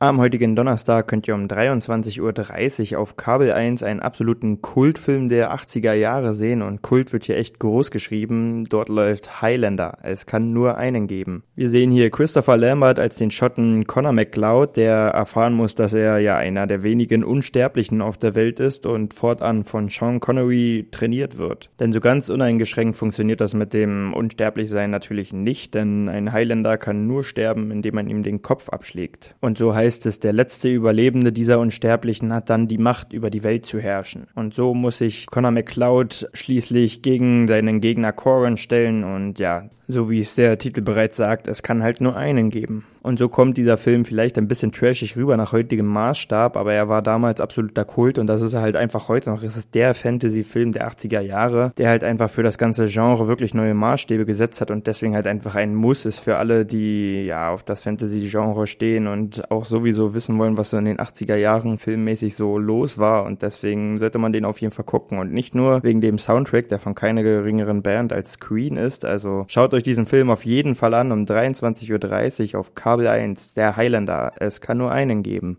Am heutigen Donnerstag könnt ihr um 23.30 Uhr auf Kabel 1 einen absoluten Kultfilm der 80er Jahre sehen und Kult wird hier echt groß geschrieben. Dort läuft Highlander. Es kann nur einen geben. Wir sehen hier Christopher Lambert als den Schotten Connor McLeod, der erfahren muss, dass er ja einer der wenigen Unsterblichen auf der Welt ist und fortan von Sean Connery trainiert wird. Denn so ganz uneingeschränkt funktioniert das mit dem Unsterblichsein natürlich nicht, denn ein Highlander kann nur sterben, indem man ihm den Kopf abschlägt. Und so heißt es, der letzte Überlebende dieser Unsterblichen hat dann die Macht, über die Welt zu herrschen. Und so muss sich Connor McCloud schließlich gegen seinen Gegner Corin stellen und ja, so wie es der Titel bereits sagt, es kann halt nur einen geben. Und so kommt dieser Film vielleicht ein bisschen trashig rüber nach heutigem Maßstab, aber er war damals absoluter Kult und das ist er halt einfach heute noch. Es ist der Fantasy-Film der 80er Jahre, der halt einfach für das ganze Genre wirklich neue Maßstäbe gesetzt hat und deswegen halt einfach ein Muss ist für alle, die ja auf das Fantasy-Genre stehen und auch sowieso wissen wollen, was so in den 80er Jahren filmmäßig so los war und deswegen sollte man den auf jeden Fall gucken und nicht nur wegen dem Soundtrack, der von keiner geringeren Band als Queen ist, also schaut euch diesen Film auf jeden Fall an um 23.30 Uhr auf Kabel 1, der Highlander. Es kann nur einen geben.